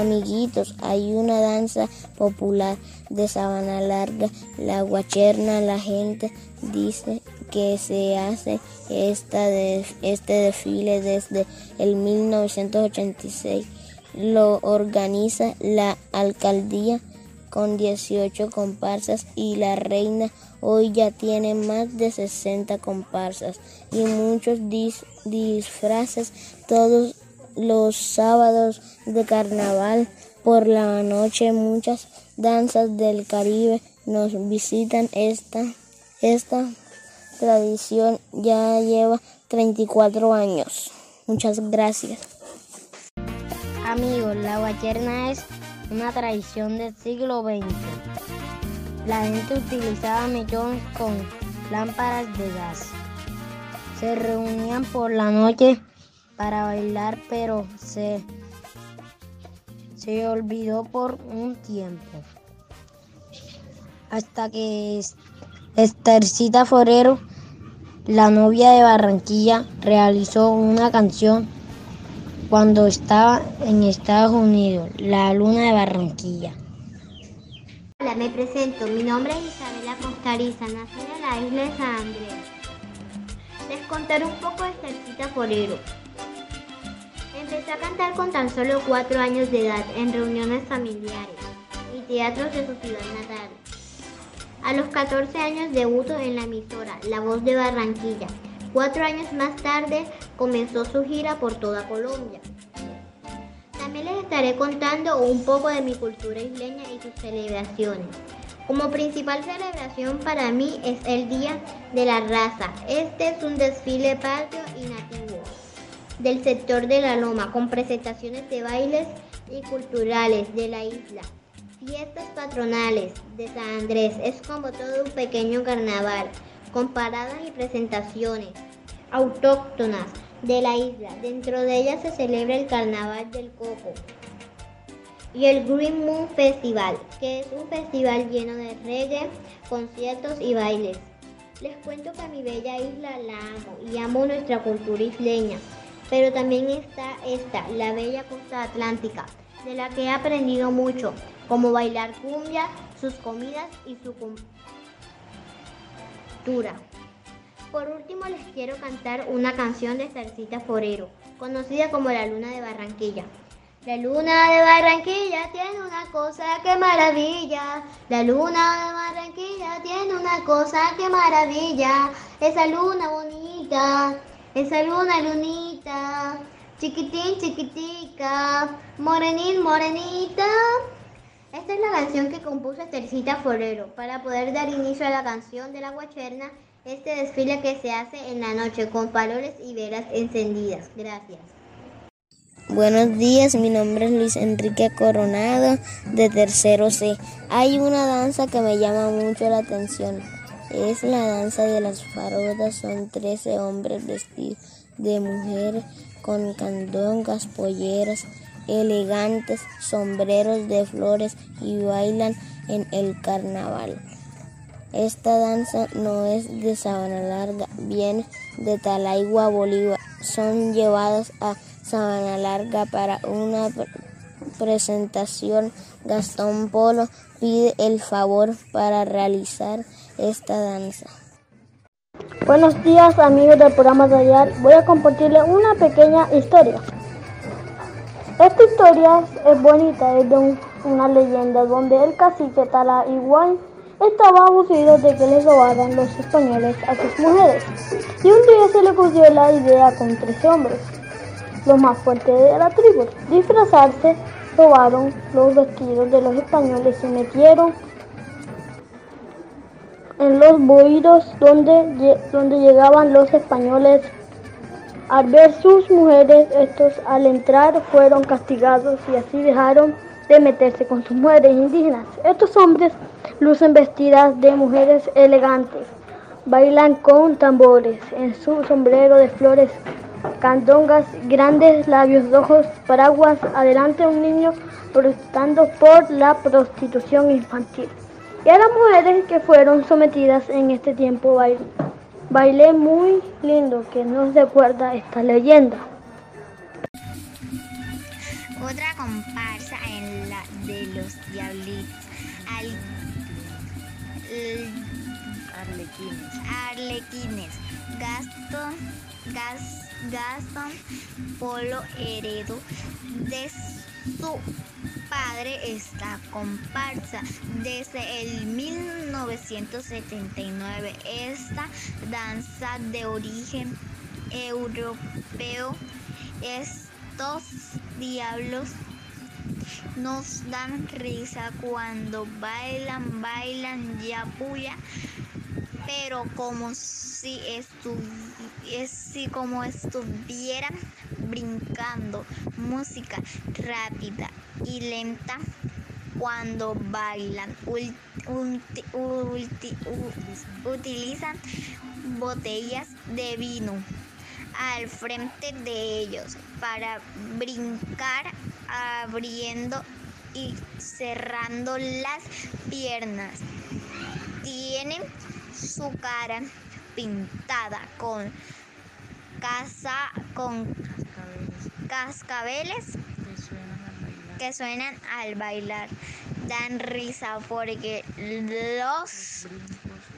Amiguitos, hay una danza popular de Sabana Larga, la guacherna. La gente dice que se hace esta de, este desfile desde el 1986. Lo organiza la alcaldía con 18 comparsas y la reina hoy ya tiene más de 60 comparsas y muchos disfraces todos los sábados de carnaval por la noche muchas danzas del Caribe nos visitan esta esta tradición ya lleva 34 años. Muchas gracias. Amigos, la guacherna es una tradición del siglo XX. La gente utilizaba mechones con lámparas de gas. Se reunían por la noche para bailar, pero se, se olvidó por un tiempo. Hasta que Estercita Forero, la novia de Barranquilla, realizó una canción cuando estaba en Estados Unidos, La Luna de Barranquilla. Hola, me presento. Mi nombre es Isabela Costariza, nací en la isla de San Andrés. Les contaré un poco de Cercita Forero. Empecé a cantar con tan solo cuatro años de edad en reuniones familiares y teatros de su ciudad natal. A los 14 años debuto en la emisora La Voz de Barranquilla Cuatro años más tarde comenzó su gira por toda Colombia. También les estaré contando un poco de mi cultura isleña y sus celebraciones. Como principal celebración para mí es el Día de la Raza. Este es un desfile patrio y nativo del sector de la Loma con presentaciones de bailes y culturales de la isla. Fiestas patronales de San Andrés es como todo un pequeño carnaval con paradas y presentaciones autóctonas de la isla. Dentro de ellas se celebra el Carnaval del Coco y el Green Moon Festival, que es un festival lleno de reggae, conciertos y bailes. Les cuento que a mi bella isla la amo y amo nuestra cultura isleña, pero también está esta, la bella costa atlántica, de la que he aprendido mucho, como bailar cumbia, sus comidas y su por último les quiero cantar una canción de Cercita Forero, conocida como La Luna de Barranquilla. La luna de Barranquilla tiene una cosa que maravilla. La luna de Barranquilla tiene una cosa que maravilla. Esa luna bonita, esa luna lunita, chiquitín, chiquitica, morenín, morenita. Esta es la canción que compuso Estercita Forero para poder dar inicio a la canción de la guacherna, este desfile que se hace en la noche con faroles y velas encendidas. Gracias. Buenos días, mi nombre es Luis Enrique Coronado de Tercero C. Hay una danza que me llama mucho la atención. Es la danza de las farodas. Son 13 hombres vestidos de mujer con candongas, polleras, elegantes sombreros de flores y bailan en el carnaval. Esta danza no es de Sabana Larga, viene de Talaigua, Bolívar. Son llevadas a Sabana Larga para una presentación. Gastón Polo pide el favor para realizar esta danza. Buenos días amigos del programa Radial. Voy a compartirles una pequeña historia. Esta historia es bonita, es de una leyenda donde el cacique Tala igual estaba abusido de que le robaran los españoles a sus mujeres. Y un día se le ocurrió la idea con tres hombres, los más fuertes de la tribu, disfrazarse, robaron los vestidos de los españoles y metieron en los bohíos donde, donde llegaban los españoles al ver sus mujeres, estos al entrar fueron castigados y así dejaron de meterse con sus mujeres indígenas. Estos hombres lucen vestidas de mujeres elegantes, bailan con tambores en su sombrero de flores, candongas, grandes labios rojos, paraguas, adelante un niño protestando por la prostitución infantil. Y a las mujeres que fueron sometidas en este tiempo bailan baile muy lindo que nos recuerda esta leyenda. Otra comparsa los diablitos. arlequines. Arlequines. Gastón, Gastón Polo heredó de su padre esta comparsa desde el 1979. Esta danza de origen europeo, estos diablos nos dan risa cuando bailan, bailan ya puya, pero como si, estu como estuvieran brincando música rápida y lenta cuando bailan. utilizan botellas de vino al frente de ellos para brincar abriendo y cerrando las piernas. Tienen su cara pintada con casa con cascabeles que suenan al bailar. Dan risa porque los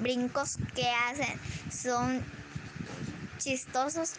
brincos que hacen son chistosos.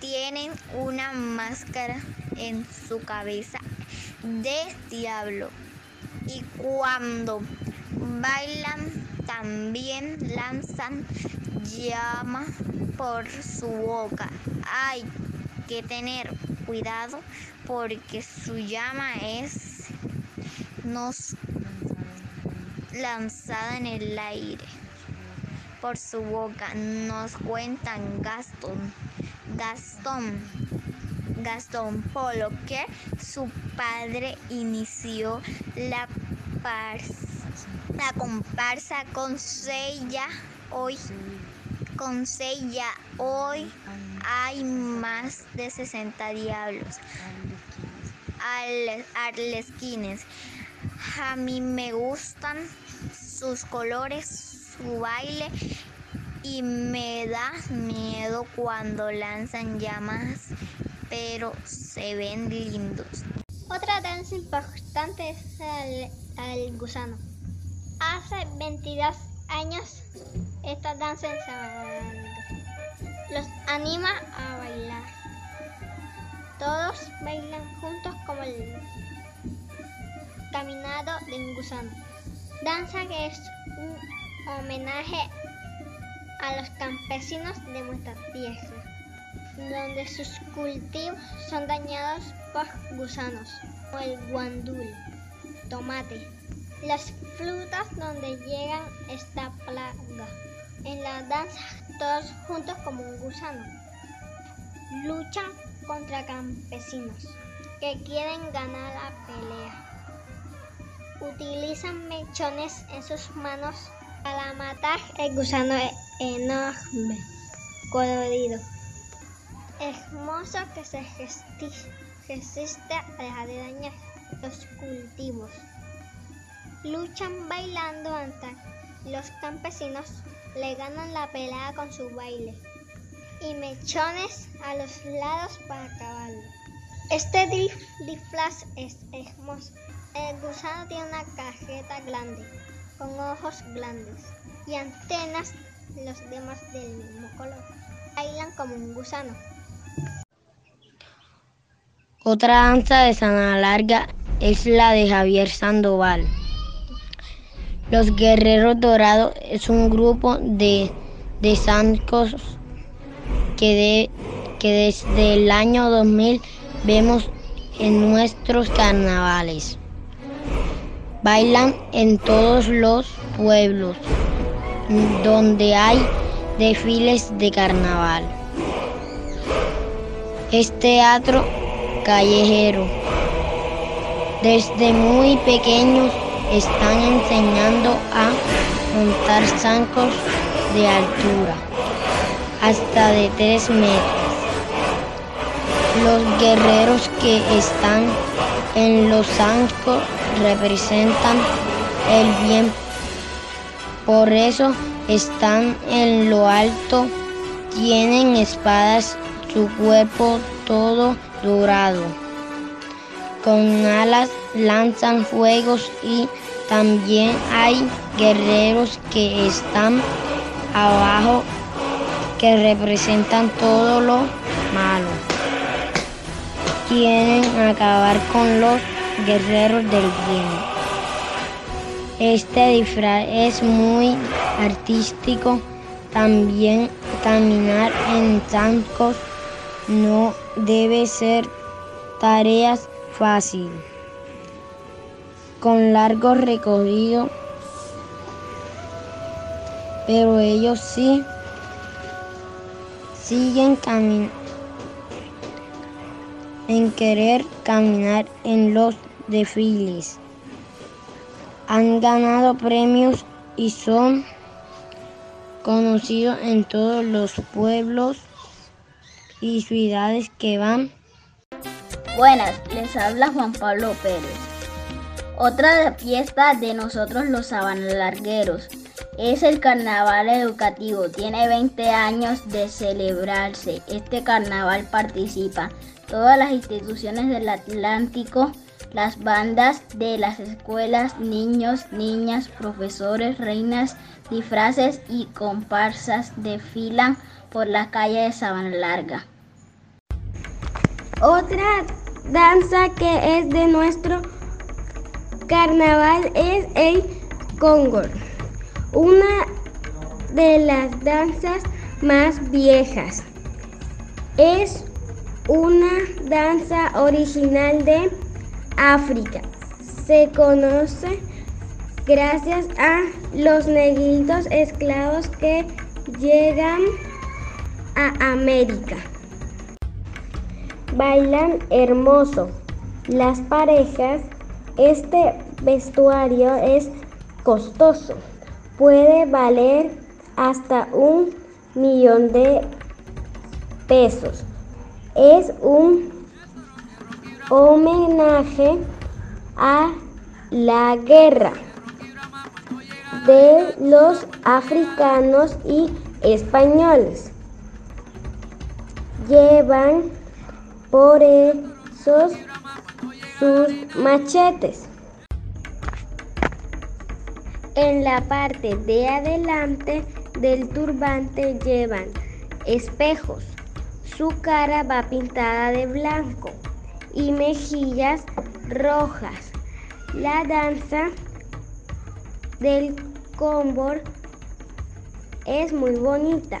Tienen una máscara en su cabeza de diablo. Y cuando bailan también lanzan llama por su boca. Hay que tener cuidado porque su llama es nos lanzada en el aire por su boca. Nos cuentan Gastón, Gastón, Gastón Polo que su padre inició la, la comparsa con Sella hoy con Sella hoy hay más de 60 diablos arlesquines. A mí me gustan sus colores, su baile y me da miedo cuando lanzan llamas, pero se ven lindos. Otra danza importante es el, el gusano. Hace 22 años esta danza los anima a bailar. Todos bailan juntos como el caminado de un gusano. Danza que es un homenaje a los campesinos de tierra, donde sus cultivos son dañados por gusanos, como el guandul, tomate, las frutas donde llegan esta plaga. En la danza, todos juntos como un gusano, luchan contra campesinos que quieren ganar la pelea. Utilizan mechones en sus manos para matar el gusano enorme, colorido, hermoso que se resiste a dejar de dañar los cultivos luchan bailando ante los campesinos, le ganan la pelea con su baile y mechones a los lados para acabarlo. Este disfraz es hermoso. El gusano tiene una cajeta grande, con ojos grandes y antenas, los demás del mismo color. Bailan como un gusano. Otra danza de Sana Larga es la de Javier Sandoval. Los Guerreros Dorados es un grupo de, de zancos que, que desde el año 2000 vemos en nuestros carnavales. Bailan en todos los pueblos donde hay desfiles de carnaval. Es teatro callejero. Desde muy pequeños están enseñando a montar zancos de altura hasta de 3 metros. Los guerreros que están en los zancos representan el bien. Por eso están en lo alto, tienen espadas, su cuerpo todo dorado, con alas lanzan fuegos y también hay guerreros que están abajo que representan todo lo malo. Quieren acabar con los guerreros del bien. Este disfraz es muy artístico. También caminar en zancos no debe ser tareas fácil. Con largo recorrido. Pero ellos sí siguen caminando en querer caminar en los desfiles han ganado premios y son conocidos en todos los pueblos y ciudades que van. Buenas, les habla Juan Pablo Pérez. Otra fiesta de nosotros los sabanalargueros es el carnaval educativo. Tiene 20 años de celebrarse. Este carnaval participa todas las instituciones del Atlántico las bandas de las escuelas, niños, niñas, profesores, reinas, disfraces y comparsas desfilan por la calle de Sabana Larga. Otra danza que es de nuestro carnaval es el Congor, una de las danzas más viejas. Es una danza original de África. Se conoce gracias a los negritos esclavos que llegan a América. Bailan hermoso. Las parejas, este vestuario es costoso. Puede valer hasta un millón de pesos. Es un homenaje a la guerra de los africanos y españoles. Llevan por esos sus machetes. En la parte de adelante del turbante llevan espejos. Su cara va pintada de blanco y mejillas rojas. La danza del combor es muy bonita.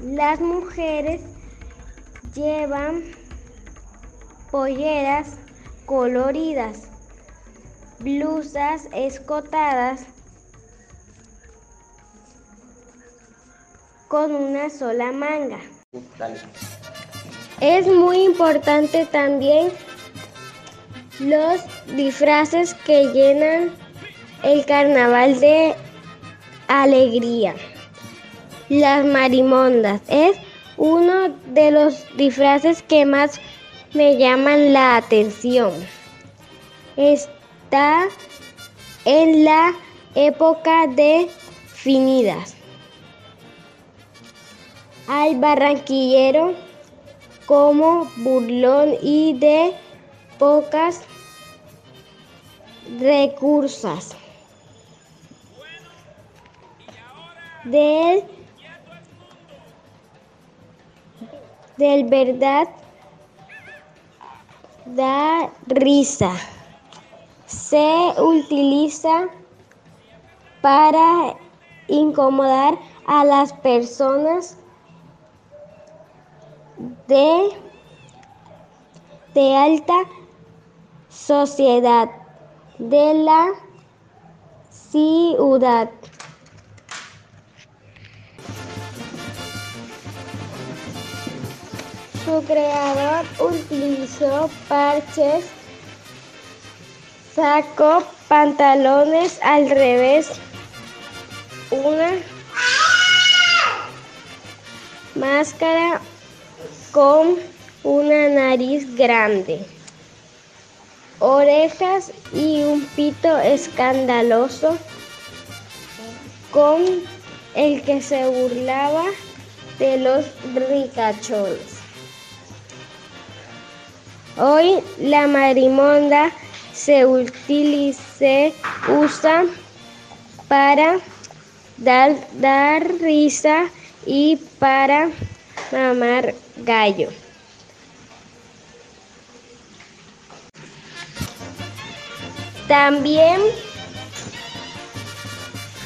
Las mujeres llevan polleras coloridas, blusas escotadas con una sola manga. Es muy importante también los disfraces que llenan el carnaval de alegría. Las marimondas es uno de los disfraces que más me llaman la atención. Está en la época de finidas. Al barranquillero como burlón y de pocas recursos. Del, del verdad da risa. Se utiliza para incomodar a las personas de, de alta sociedad de la ciudad. Su creador utilizó parches, saco, pantalones al revés, una máscara con una nariz grande, orejas y un pito escandaloso con el que se burlaba de los ricachones. Hoy la marimonda se utiliza, usa para dar, risa y para mamar gallo. También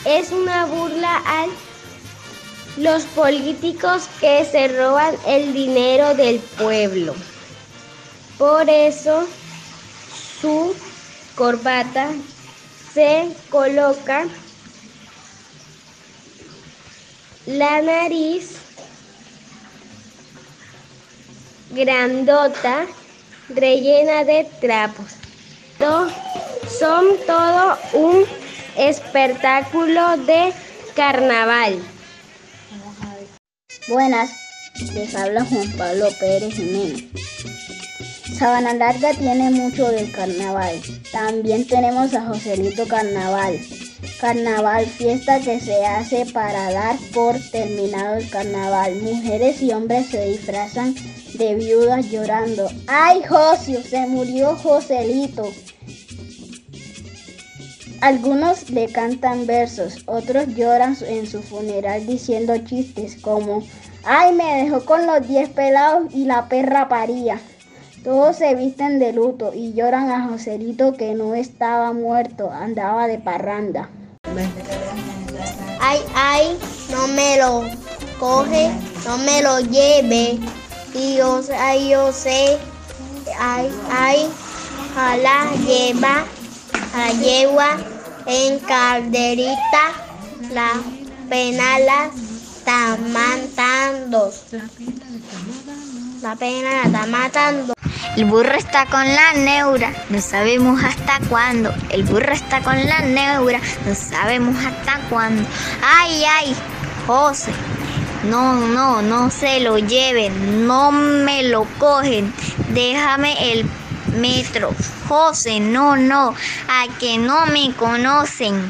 es una burla a los políticos que se roban el dinero del pueblo. Por eso su corbata se coloca la nariz grandota rellena de trapos. Son todo un espectáculo de carnaval. Buenas, les habla Juan Pablo Pérez Jiménez. Sabana Larga tiene mucho del carnaval. También tenemos a Joselito Carnaval. Carnaval, fiesta que se hace para dar por terminado el carnaval. Mujeres y hombres se disfrazan de viudas llorando. ¡Ay, Josio! Se murió Joselito. Algunos le cantan versos, otros lloran en su funeral diciendo chistes como, ¡ay, me dejó con los diez pelados y la perra paría! Todos se visten de luto y lloran a Joselito que no estaba muerto, andaba de parranda. Ay, ay, no me lo coge, no me lo lleve. Y yo, ay, yo sé, ay, ay, ojalá lleva, a yegua en calderita, la pena la está matando. La pena la está matando. El burro está con la neura, no sabemos hasta cuándo. El burro está con la neura, no sabemos hasta cuándo. Ay, ay, José. No, no, no se lo lleven, no me lo cogen. Déjame el metro. José, no, no, a que no me conocen.